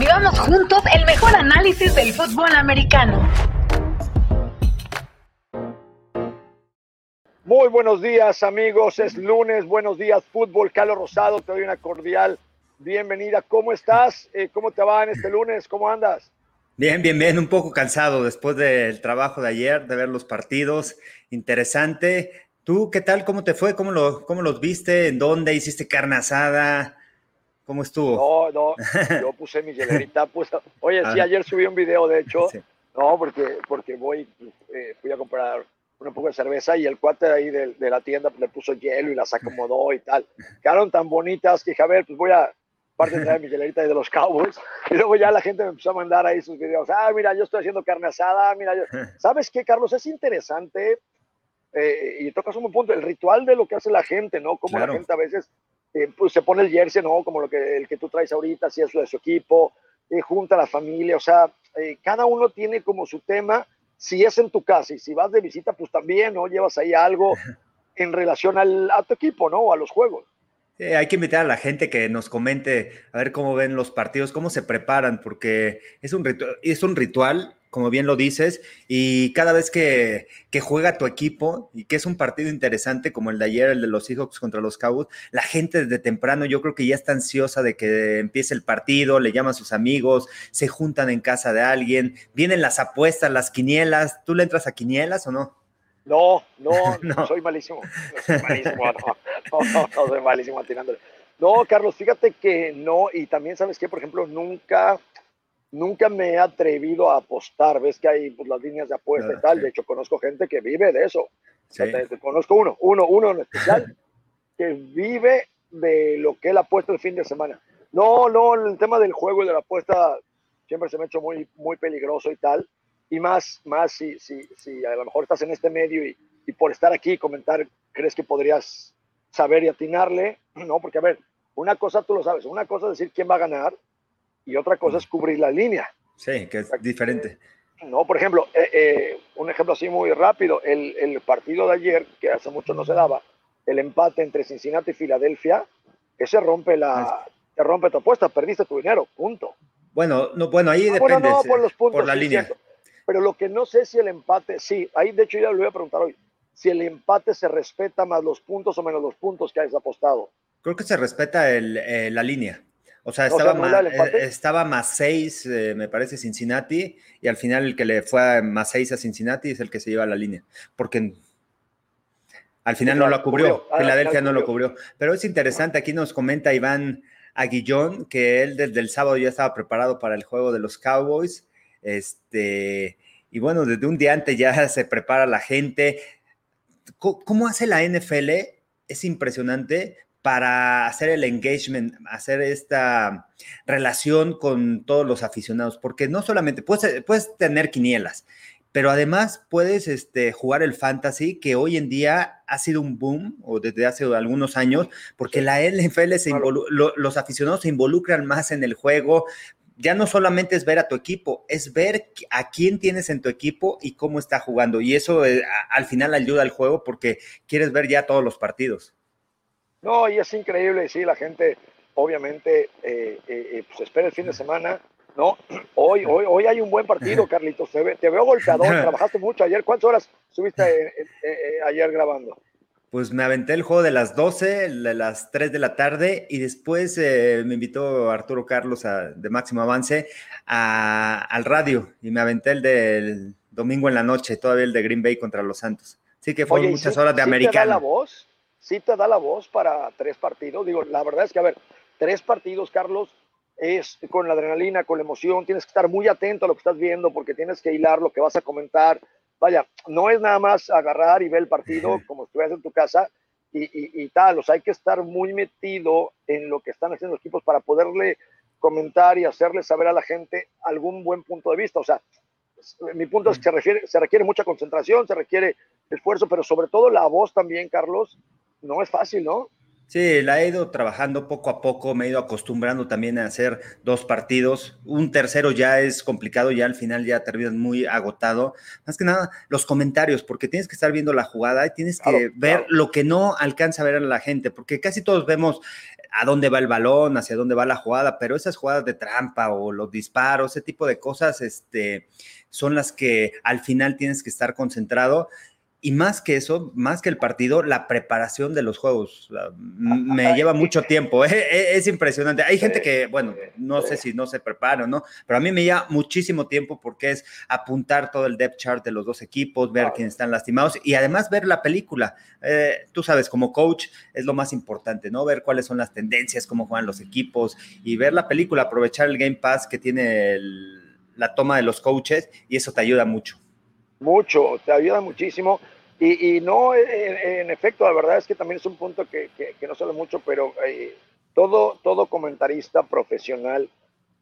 Vivamos juntos el mejor análisis del fútbol americano. Muy buenos días amigos, es lunes, buenos días fútbol, Carlos Rosado, te doy una cordial bienvenida. ¿Cómo estás? Eh, ¿Cómo te va en este lunes? ¿Cómo andas? Bien, bien, bien, un poco cansado después del trabajo de ayer, de ver los partidos, interesante. ¿Tú qué tal? ¿Cómo te fue? ¿Cómo, lo, cómo los viste? ¿En dónde hiciste carne asada? ¿Cómo estuvo? No, no, yo puse mi hielerita. Pues, oye, sí, ah. ayer subí un video, de hecho. No, porque, porque voy, eh, fui a comprar un poco de cerveza y el cuate de ahí de, la tienda le puso hielo y las acomodó y tal. Quedaron tan bonitas que dije, a ver, pues voy a parte de mi hielerita y de los Cowboys. Y luego ya la gente me empezó a mandar ahí sus videos. Ah, mira, yo estoy haciendo carne asada. Mira, yo... ¿sabes qué, Carlos? Es interesante eh, y tocas un punto, el ritual de lo que hace la gente, ¿no? Como la gente a veces eh, pues se pone el jersey, ¿no? Como lo que, el que tú traes ahorita, si es de su equipo, eh, junta a la familia, o sea, eh, cada uno tiene como su tema, si es en tu casa y si vas de visita, pues también, ¿no? Llevas ahí algo en relación al, a tu equipo, ¿no? A los juegos. hay que invitar a la gente que nos comente a ver cómo ven los partidos, cómo se preparan, porque es un, es un ritual como bien lo dices, y cada vez que, juega tu equipo y que es un partido interesante como el de ayer, el de los Seahawks contra los Cowboys, la gente desde temprano yo creo que ya está ansiosa de que empiece el partido, le llama a sus amigos, se juntan en casa de alguien, vienen las apuestas, las quinielas, ¿tú le entras a quinielas o no? No, no, no. soy malísimo, soy malísimo, no, no, no, soy malísimo tirándole. No, Carlos, fíjate que no, y también sabes que, por ejemplo, nunca nunca me he atrevido a apostar. Ves que hay pues, las líneas de apuesta y tal. De hecho, conozco gente que vive de eso. conozco uno, uno, uno en especial, que vive de lo que él apuesta el fin de semana. No, no, el tema del juego y de la apuesta siempre se me ha hecho muy, muy peligroso y tal. Y más, más si, si, si a lo mejor estás en este medio y, y por estar aquí y comentar, crees que podrías saber y atinarle. No, porque a ver, una cosa tú lo sabes, una cosa es decir quién va a ganar y otra cosa es cubrir la línea. Sí, que es diferente. No, por ejemplo, eh, eh, un ejemplo así muy rápido, el, el, partido de ayer, que hace mucho no se daba, el empate entre Cincinnati y Filadelfia, ese rompe la, te rompe tu apuesta, perdiste tu dinero, punto. Bueno, no, bueno, ahí ah, depende no, por, los puntos, por la línea. Pero lo que no sé si el empate, sí, ahí de hecho ya lo voy a preguntar hoy, si el empate se respeta más los puntos o menos los puntos que hayas apostado. Creo que se respeta el, eh, la línea. O sea, estaba, más, eh, estaba más seis, eh, me parece, Cincinnati, y al final el que le fue a más seis a Cincinnati es el que se lleva la línea, porque al final no lo cubrió, ah, Filadelfia no lo cubrió. Pero es interesante, aquí nos comenta Iván Aguillón que él desde el sábado ya estaba preparado para el juego de los Cowboys, este, y bueno, desde un día antes ya se prepara la gente. ¿Cómo hace la NFL? Es impresionante para hacer el engagement, hacer esta relación con todos los aficionados, porque no solamente puedes, puedes tener quinielas, pero además puedes este, jugar el fantasy, que hoy en día ha sido un boom, o desde hace algunos años, porque la NFL, se los aficionados se involucran más en el juego. Ya no solamente es ver a tu equipo, es ver a quién tienes en tu equipo y cómo está jugando. Y eso eh, al final ayuda al juego porque quieres ver ya todos los partidos. No, y es increíble, sí, la gente obviamente eh, eh, eh, pues espera el fin de semana, ¿no? Hoy, hoy, hoy hay un buen partido, Carlitos, te, veo golpeador, trabajaste mucho ayer, ¿cuántas horas estuviste ayer grabando? Pues me aventé el juego de las 12, de las 3 de la tarde, y después me invitó Arturo Carlos de Máximo Avance al radio, y me aventé el del domingo en la noche, todavía el de Green Bay contra los Santos. Sí que fueron muchas horas de americano. la voz? Sí te da la voz para tres partidos. Digo, la verdad es que, a ver, tres partidos, Carlos, es con la adrenalina, con la emoción, tienes que estar muy atento a lo que estás viendo porque tienes que hilar lo que vas a comentar. Vaya, no es nada más agarrar y ver el partido como si estuvieras en tu casa y, y, tal, o sea, hay que estar muy metido en lo que están haciendo los equipos para poderle comentar y hacerle saber a la gente algún buen punto de vista. O sea, mi punto es que se, refiere, se requiere mucha concentración, se requiere esfuerzo, pero sobre todo la voz también, Carlos, no es fácil, ¿no? Sí, la he ido trabajando poco a poco, me he ido acostumbrando también a hacer dos partidos. Un tercero ya es complicado, ya al final ya terminas muy agotado. Más que nada, los comentarios, porque tienes que estar viendo la jugada y tienes que ver lo que no alcanza a ver a la gente, porque casi todos vemos a dónde va el balón, hacia dónde va la jugada, pero esas jugadas de trampa o los disparos, ese tipo de cosas, este, son las que al final tienes que estar concentrado y más que eso, más que el partido, la preparación de los juegos. Me lleva mucho tiempo, ¿eh? e, es, impresionante. Hay gente que, bueno, no sé si no se prepara o no, pero a mí me lleva muchísimo tiempo porque es apuntar todo el depth chart de los dos equipos, ver quiénes están lastimados y además ver la película. Eh, tú sabes, como coach es lo más importante, ¿no? Ver cuáles son las tendencias, cómo juegan los equipos y ver la película, aprovechar el Game Pass que tiene la toma de los coaches y eso te ayuda mucho mucho, te ayuda muchísimo. Y, no, en, efecto, la verdad es que también es un punto que, que, no sale mucho, pero eh, todo, todo comentarista profesional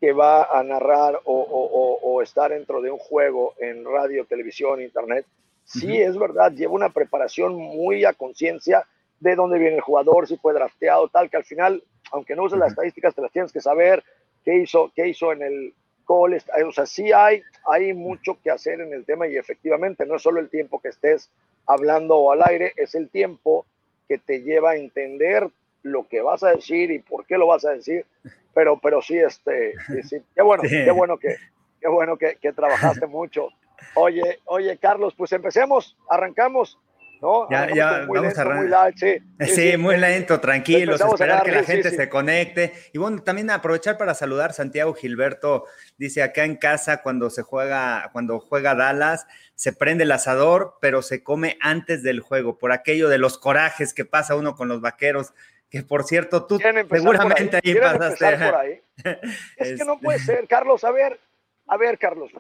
que va a narrar o, o, estar dentro de un juego en radio, televisión, internet, sí es verdad, lleva una preparación muy a conciencia de dónde viene el jugador, si fue drafteado, tal, que al final, aunque no uses las estadísticas, te las tienes que saber, qué hizo, qué hizo en el, o sea, sí hay, hay mucho que hacer en el tema y efectivamente no es solo el tiempo que estés hablando al aire, es el tiempo que te lleva a entender lo que vas a decir y por qué lo vas a decir, pero, pero sí, este, sí, qué bueno, qué bueno que, qué bueno que, que trabajaste mucho. Oye, oye, Carlos, pues empecemos, arrancamos. ¿No? Ya, ya, vamos a sí, muy lento, tranquilos, esperar que la gente se conecte. Y bueno, también aprovechar para saludar Santiago Gilberto, dice acá en casa cuando se juega, cuando juega Dallas, se prende el asador, pero se come antes del juego, por aquello de los corajes que pasa uno con los vaqueros. Que por cierto, tú seguramente ahí, pasaste. es que no puede ser, Carlos. A ver, a ver, Carlos,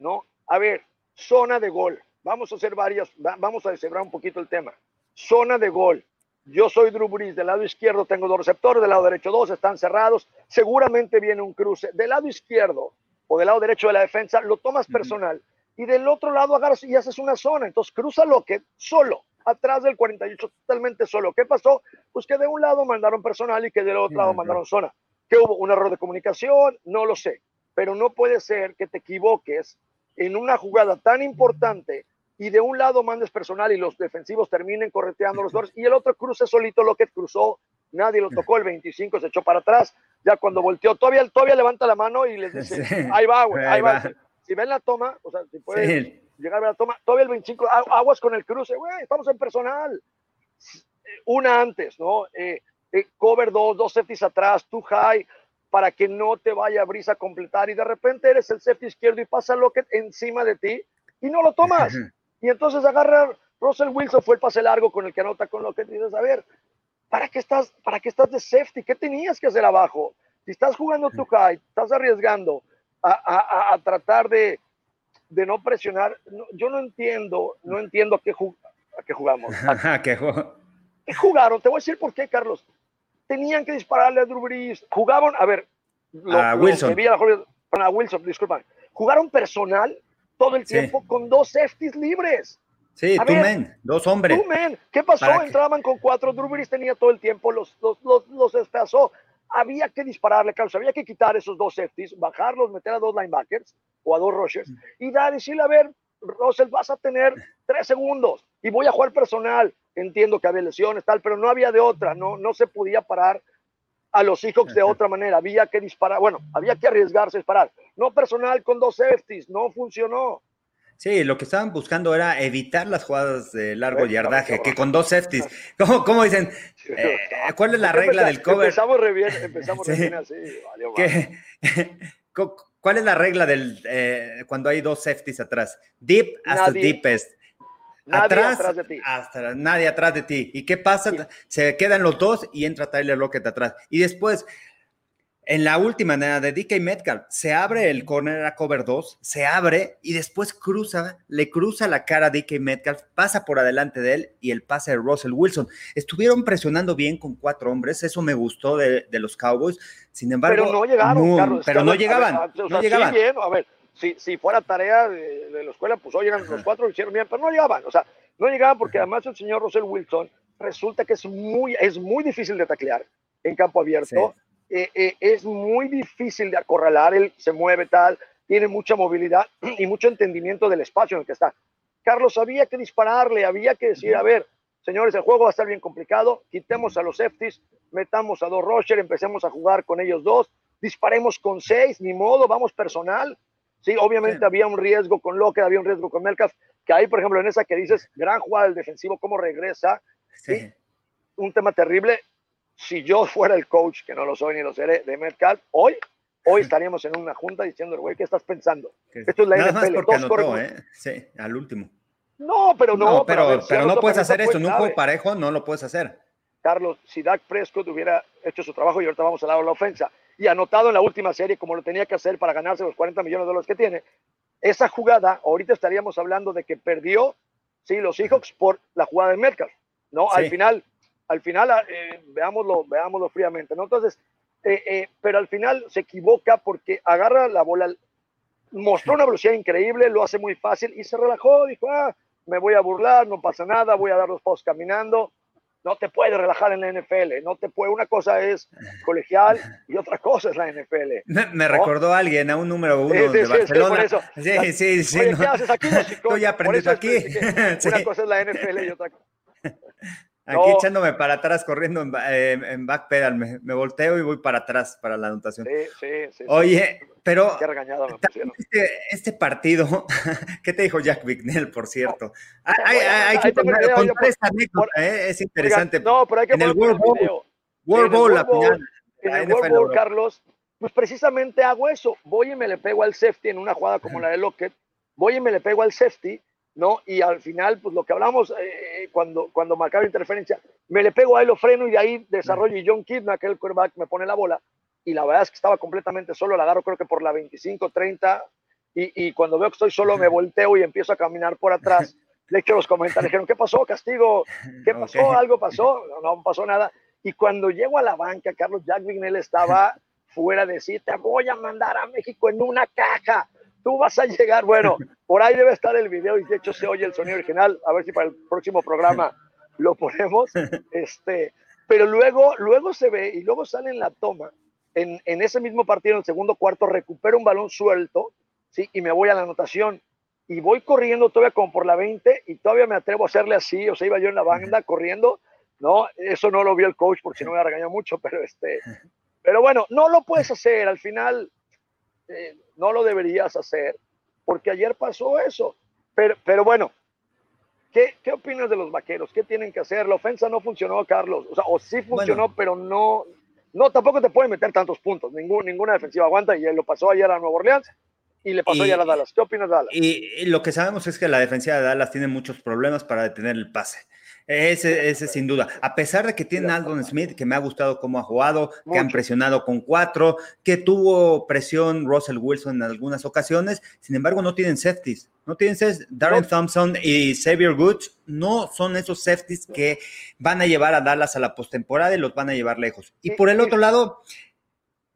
¿no? A ver, zona de gol Vamos a hacer varias, vamos a deshebrar un poquito el tema. Zona de gol. Yo soy Drew Brees, del lado izquierdo tengo dos receptores, del lado derecho dos, están cerrados. Seguramente viene un cruce. Del lado izquierdo o del lado derecho de la defensa, lo tomas personal. Y del otro lado agarras y haces una zona. Entonces cruza lo que solo, atrás del 48, totalmente solo. ¿Qué pasó? Pues que de un lado mandaron personal y que del otro lado mandaron zona. ¿Que hubo? ¿Un error de comunicación? No lo sé. Pero no puede ser que te equivoques en una jugada tan importante y de un lado mandes personal y los defensivos terminen correteando los dos y el otro cruce solito lo que cruzó, nadie lo tocó, el 25 se echó para atrás, ya cuando volteó, todavía, todavía levanta la mano y les dice, ahí va, güey, ahí, va. Si, ven la toma, o sea, si pueden llegar a ver la toma, todavía el 25, aguas con el cruce, güey, estamos en personal. Una antes, ¿no? Eh, eh, cover dos, dos safeties atrás, too high, para que no te vaya a brisa a completar y de repente eres el safety izquierdo y pasa lo que encima de ti y no lo tomas. Y entonces agarra Russell Wilson, fue el pase largo con el que anota con lo que dices, a ver, ¿para qué estás, para qué estás de safety? ¿Qué tenías que hacer abajo? Si estás jugando tu high, estás arriesgando a, tratar de, no presionar, yo no entiendo, no entiendo a qué, a qué jugamos. A, ¿Qué, jugaron? Te voy a decir por qué, Carlos. Tenían que dispararle a Drew Brees. Jugaban, a ver, a Wilson. a Wilson, disculpa. Jugaron personal todo el tiempo con dos safeties libres. Sí, two men, dos hombres. Men. ¿Qué pasó? Entraban con cuatro. Drew tenía todo el tiempo, los, los, los, los despedazó. Había que dispararle, Carlos. Había que quitar esos dos safeties, bajarlos, meter a dos linebackers o a dos rushers y dar, decirle, a ver, Russell, vas a tener tres segundos y voy a jugar personal. Entiendo que había lesiones, tal, pero no había de otra. No, no se podía parar a los Seahawks de otra manera. Había que disparar, bueno, había que arriesgarse a disparar. No personal con dos safeties, no funcionó. Sí, lo que estaban buscando era evitar las jugadas de largo yardaje, que con dos safeties. ¿Cómo, cómo dicen? Eh, ¿Cuál es la regla del cover? Empezamos re bien, empezamos re bien así. ¿Cuál es la regla del eh, cuando hay dos safeties atrás? Deep hasta deepest. Nadie atrás, de ti. Hasta, nadie atrás de ti. ¿Y qué pasa? Se quedan los dos y entra Tyler Lockett atrás. Y después, en la última de DK Metcalf, se abre el corner a cover 2, se abre y después cruza, le cruza la cara a DK Metcalf, pasa por adelante de él y el pase de Russell Wilson. Estuvieron presionando bien con cuatro hombres, eso me gustó de, los Cowboys. Sin embargo, pero no llegaron, pero no llegaban. no llegaban. a ver, si, si fuera tarea de, la escuela, pues oigan, los cuatro lo hicieron bien, pero no llegaban, o sea, no llegaban porque además el señor Russell Wilson resulta que es muy, es muy difícil de taclear en campo abierto. Eh, eh, es muy difícil de acorralar, él se mueve tal, tiene mucha movilidad y mucho entendimiento del espacio en el que está. Carlos, había que dispararle, había que decir, a ver, señores, el juego va a estar bien complicado, quitemos a los safeties, metamos a dos Roger, empecemos a jugar con ellos dos, disparemos con seis, ni modo, vamos personal. Sí, obviamente había un riesgo con Lockett, había un riesgo con Melcalf, que ahí, por ejemplo, en esa que dices, gran jugada del defensivo, cómo regresa, sí. un tema terrible. Si yo fuera el coach, que no lo soy ni lo seré, de Metcalf, hoy, hoy estaríamos en una junta diciendo, güey, ¿qué estás pensando? Esto es la Nada NFL. Más anotó, ¿eh? Sí, al último. No, pero no. pero, pero, no puedes hacer esto. En un juego parejo no lo puedes hacer. Carlos, si Dak Prescott hubiera hecho su trabajo y ahorita vamos a dar la ofensa y anotado en la última serie como lo tenía que hacer para ganarse los 40 millones de dólares que tiene, esa jugada, ahorita estaríamos hablando de que perdió, sí, los Seahawks por la jugada de Metcalf, ¿no? Al final, al final, eh, veámoslo, veámoslo fríamente, ¿no? Entonces, eh, eh, pero al final se equivoca porque agarra la bola, mostró una velocidad increíble, lo hace muy fácil y se relajó, dijo, ah, me voy a burlar, no pasa nada, voy a dar los pasos caminando. No te puedes relajar en la NFL, no te puede, una cosa es colegial y otra cosa es la NFL. Me, recordó a alguien, a un número uno de Barcelona. Sí, sí, sí. ¿qué haces aquí? Estoy aprendiendo aquí. Una cosa es la NFL y otra cosa. Aquí echándome para atrás, corriendo en, eh, backpedal, me, volteo y voy para atrás para la anotación. Sí, sí, sí. Oye, pero este, este, partido, ¿qué te dijo Jack Bignell, por cierto? hay, que contar esta anécdota, ¿eh? es interesante. no, pero hay que en el World Bowl, World Bowl, la final. En el World Bowl, Carlos, pues precisamente hago eso. Voy y me le pego al safety en una jugada como la de Lockett, voy y me le pego al safety ¿no? Y al final, pues lo que hablamos eh, cuando, cuando marcaba interferencia, me le pego a él, lo freno y de ahí desarrollo. Y John Kidna, aquel quarterback, me pone la bola. Y la verdad es que estaba completamente solo, la agarro creo que por la 25, 30. Y, y cuando veo que estoy solo, me volteo y empiezo a caminar por atrás. Le echo los comentarios, dijeron, ¿qué pasó, castigo? ¿Qué pasó? ¿Algo pasó? No, no pasó nada. Y cuando llego a la banca, Carlos Jack Vignell estaba fuera de sí, te voy a mandar a México en una caja tú vas a llegar, bueno, por ahí debe estar el video y de hecho se oye el sonido original, a ver si para el próximo programa lo ponemos, este, pero luego, luego se ve y luego sale en la toma, en, en ese mismo partido, en el segundo cuarto, recupero un balón suelto, ¿sí? Y me voy a la anotación y voy corriendo todavía como por la 20 y todavía me atrevo a hacerle así, o sea, iba yo en la banda corriendo, ¿no? Eso no lo vio el coach porque si no me regañado mucho, pero este, pero bueno, no lo puedes hacer, al final eh, no lo deberías hacer, porque ayer pasó eso. Pero, pero bueno, ¿qué, ¿qué opinas de los vaqueros? ¿Qué tienen que hacer? La ofensa no funcionó, Carlos. O sea, o sí funcionó, pero no, no, tampoco te pueden meter tantos puntos. Ningún, ninguna defensiva aguanta y lo pasó ayer a Nueva Orleans y le pasó ayer a Dallas. ¿Qué opinas Dallas? y, lo que sabemos es que la defensiva de Dallas tiene muchos problemas para detener el pase. Ese, ese sin duda. A pesar de que tiene Aldon Smith, que me ha gustado cómo ha jugado, que han presionado con cuatro, que tuvo presión Russell Wilson en algunas ocasiones, sin embargo no tienen safeties. No tienen Darren Thompson y Xavier Goods no son esos safeties que van a llevar a Dallas a la postemporada y los van a llevar lejos. Y por el otro lado,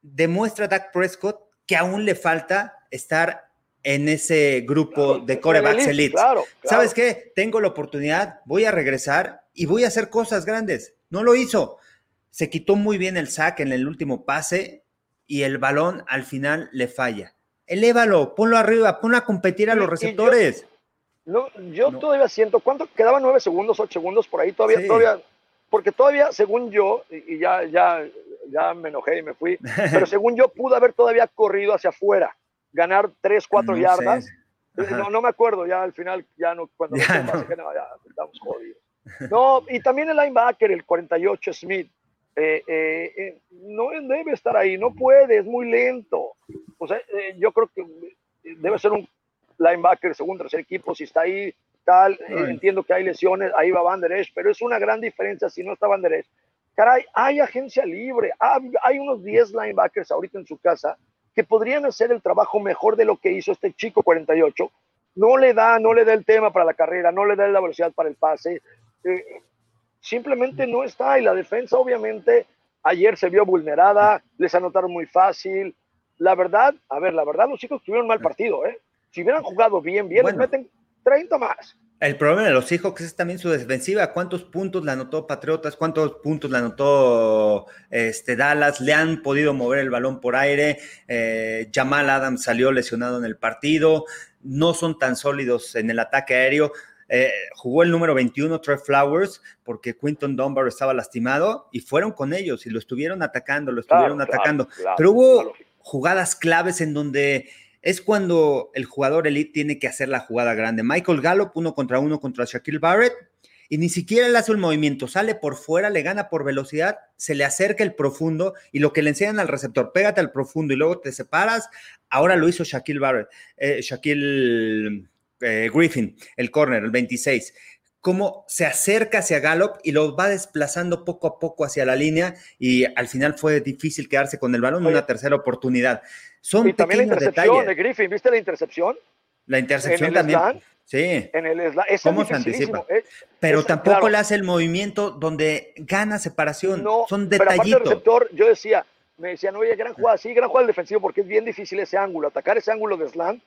demuestra Dak Prescott que aún le falta estar en ese grupo de corebacks elite. ¿Sabes qué? Tengo la oportunidad, voy a regresar y voy a hacer cosas grandes. No lo hizo. Se quitó muy bien el sack en el último pase y el balón al final le falla. Elévalo, ponlo arriba, ponlo a competir a los receptores. Yo, no, yo todavía siento, ¿cuánto quedaban? ¿Nueve segundos, ocho segundos por ahí? Todavía, todavía, porque todavía, según yo, y, y ya, ya, ya me enojé y me fui, pero según yo pude haber todavía corrido hacia afuera ganar 3, 4 yardas. No, no, me acuerdo, ya al final, ya no, cuando ya, no. ya estamos jodidos. No, y también el linebacker, el 48 Smith, eh, eh, eh, no debe estar ahí, no puede, es muy lento. O sea, yo creo que debe ser un linebacker segundo, tercer equipo, si está ahí, tal, entiendo que hay lesiones, ahí va Van Der Esch, pero es una gran diferencia si no está Van Der Esch. Caray, hay agencia libre, hay, hay unos 10 linebackers ahorita en su casa que podrían hacer el trabajo mejor de lo que hizo este chico 48. No le da, no le da el tema para la carrera, no le da la velocidad para el pase. Eh, simplemente no está. Y la defensa, obviamente, ayer se vio vulnerada, les anotaron muy fácil. La verdad, a ver, la verdad, los chicos tuvieron mal partido, ¿eh? Si hubieran jugado bien, bien, les meten 30 más. El problema de los Seahawks es también su defensiva. ¿Cuántos puntos le anotó Patriotas? ¿Cuántos puntos le anotó este, Dallas? Le han podido mover el balón por aire. Eh, Jamal Adams salió lesionado en el partido. No son tan sólidos en el ataque aéreo. Eh, jugó el número 21, Trey Flowers, porque Quinton Dunbar estaba lastimado y fueron con ellos y lo estuvieron atacando, lo estuvieron atacando. Pero hubo jugadas claves en donde es cuando el jugador elite tiene que hacer la jugada grande. Michael Gallup, uno contra uno contra Shaquille Barrett, y ni siquiera le hace el movimiento, sale por fuera, le gana por velocidad, se le acerca el profundo y lo que le enseñan al receptor, pégate al profundo y luego te separas. Ahora lo hizo Shaquille Barrett, eh, Shaquille eh, Griffin, el corner, el 26 cómo se acerca hacia Gallup y lo va desplazando poco a poco hacia la línea y al final fue difícil quedarse con el balón en una tercera oportunidad. Son y también la intercepción de Griffin, ¿viste la intercepción? La intercepción también. sí. En el ¿Cómo se anticipa? Eh, pero tampoco le hace el movimiento donde gana separación. No, Son detallitos. Pero receptor, yo decía, me decían, oye, gran jugada, sí, gran jugada el defensivo porque es bien difícil ese ángulo, atacar ese ángulo de slant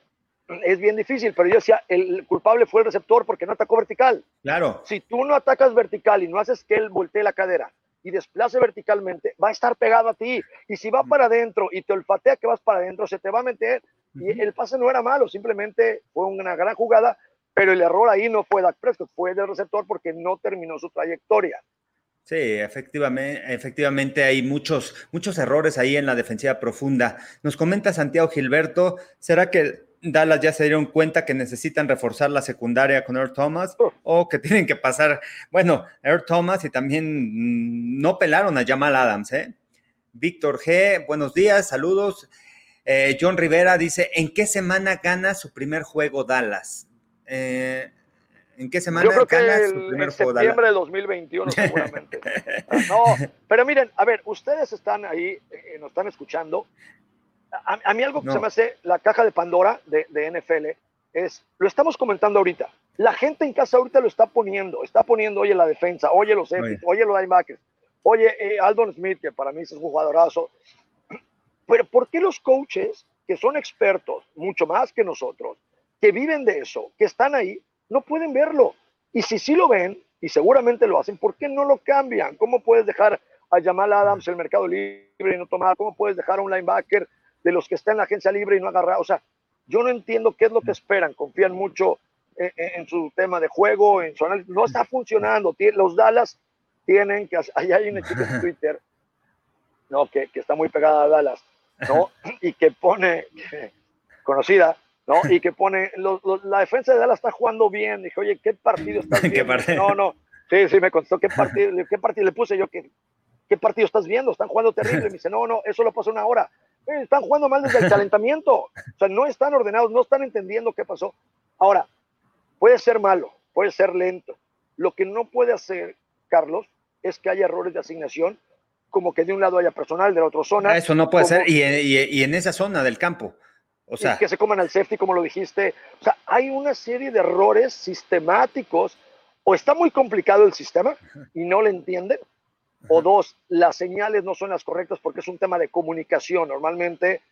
es bien difícil, pero yo decía, el culpable fue el receptor porque no atacó vertical. Claro. Si tú no atacas vertical y no haces que él voltee la cadera y desplace verticalmente, va a estar pegado a ti. Y si va para adentro y te olfatea que vas para adentro, se te va a meter. Y el pase no era malo, simplemente fue una gran jugada, pero el error ahí no fue Dak Prescott, fue del receptor porque no terminó su trayectoria. Sí, efectivamente, efectivamente hay muchos, muchos errores ahí en la defensiva profunda. Nos comenta Santiago Gilberto, ¿será que Dallas ya se dieron cuenta que necesitan reforzar la secundaria con Earl Thomas oh. o que tienen que pasar, bueno, Earl Thomas y también mm, no pelaron a Jamal Adams, ¿eh? Víctor G, buenos días, saludos. Eh, John Rivera dice, ¿en qué semana gana su primer juego Dallas? Eh, ¿En qué semana Yo creo gana que su primer en septiembre de 2021 seguramente. no, pero miren, a ver, ustedes están ahí, eh, nos están escuchando a, mí algo que se me hace la caja de Pandora de, NFL es, lo estamos comentando ahorita, la gente en casa ahorita lo está poniendo, está poniendo, oye, la defensa, oye, los oye, oye los linebackers, oye, eh, Aldon Smith, que para mí es un jugadorazo. Pero ¿por qué los coaches, que son expertos, mucho más que nosotros, que viven de eso, que están ahí, no pueden verlo? Y si sí lo ven, y seguramente lo hacen, ¿por qué no lo cambian? ¿Cómo puedes dejar a Jamal Adams el mercado libre y no tomar? ¿Cómo puedes dejar a un linebacker de los que están en la agencia libre y no agarrar. O sea, yo no entiendo qué es lo que esperan. Confían mucho en, su tema de juego, en su análisis. No está funcionando. Los Dallas tienen que. Ahí hay una chica en Twitter ¿no? que, que está muy pegada a Dallas ¿no? y que pone. conocida. ¿no? Y que pone, la defensa de Dallas está jugando bien. Dije, oye, ¿qué partido estás viendo? no, no, sí, sí, me contestó, ¿qué partido, qué partido le puse yo? ¿Qué, ¿Qué partido estás viendo? Están jugando terrible. Me dice, no, no, eso lo pasó una hora. Eh, están jugando mal desde el calentamiento. O sea, no están ordenados, no están entendiendo qué pasó. Ahora, puede ser malo, puede ser lento. Lo que no puede hacer, Carlos, es que haya errores de asignación, como que de un lado haya personal, de la otra zona. Eso no puede ser, y, y, en esa zona del campo. O sea, que se coman al safety, como lo dijiste. O sea, hay una serie de errores sistemáticos. O está muy complicado el sistema y no le entienden, o dos, las señales no son las correctas porque es un tema de comunicación. Normalmente,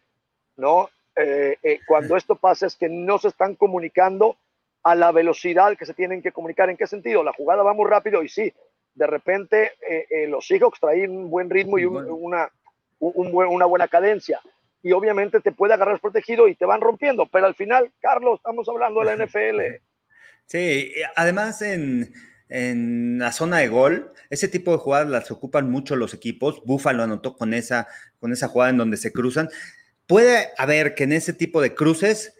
¿no? Eh, eh, cuando esto pasa es que no se están comunicando a la velocidad que se tienen que comunicar. ¿En qué sentido? La jugada va muy rápido y sí, de repente eh, los Seahawks traen un buen ritmo y una, una buena cadencia. Y obviamente te puede agarrar protegido y te van rompiendo. Pero al final, Carlos, estamos hablando de la NFL. Sí, además en en la zona de gol. Ese tipo de jugadas las ocupan mucho los equipos. Buffalo anotó con esa, con esa jugada en donde se cruzan. Puede haber que en ese tipo de cruces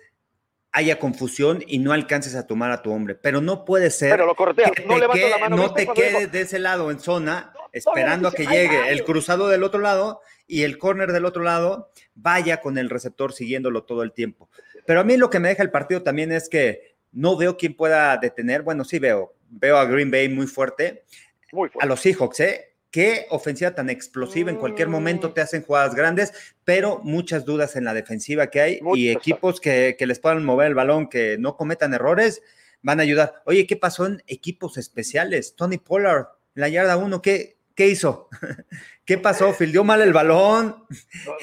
haya confusión y no alcances a tomar a tu hombre, pero no puede ser pero lo que no, te, la mano, no te quedes de ese lado en zona esperando a que llegue el cruzado del otro lado y el corner del otro lado vaya con el receptor siguiéndolo todo el tiempo. Pero a mí lo que me deja el partido también es que no veo quién pueda detener, bueno, sí veo, veo a Green Bay muy fuerte. A los Seahawks, ¿eh? Qué ofensiva tan explosiva. En cualquier momento te hacen jugadas grandes, pero muchas dudas en la defensiva que hay y equipos que, les puedan mover el balón, que no cometan errores, van a ayudar. Oye, ¿qué pasó en equipos especiales? Tony Pollard, en la yarda 1, ¿qué, ¿qué hizo? ¿Qué pasó? ¿Fildió mal el balón?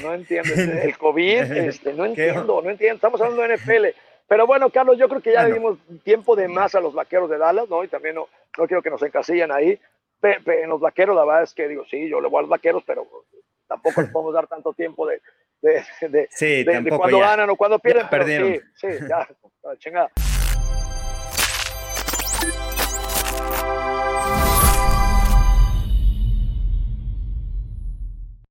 No, entiendo. El COVID, este, no entiendo, no entiendo. Estamos hablando de NFL Pero bueno, Carlos, yo creo que ya le dimos tiempo de más a los vaqueros de Dallas, ¿no? Y también no, no quiero que nos encasillen ahí. en los vaqueros, la verdad es que digo, sí, yo le voy a los vaqueros, pero tampoco les podemos dar tanto tiempo de, de, de, sí, de, cuando ganan o cuando pierden. Pero sí, sí, ya, chingada.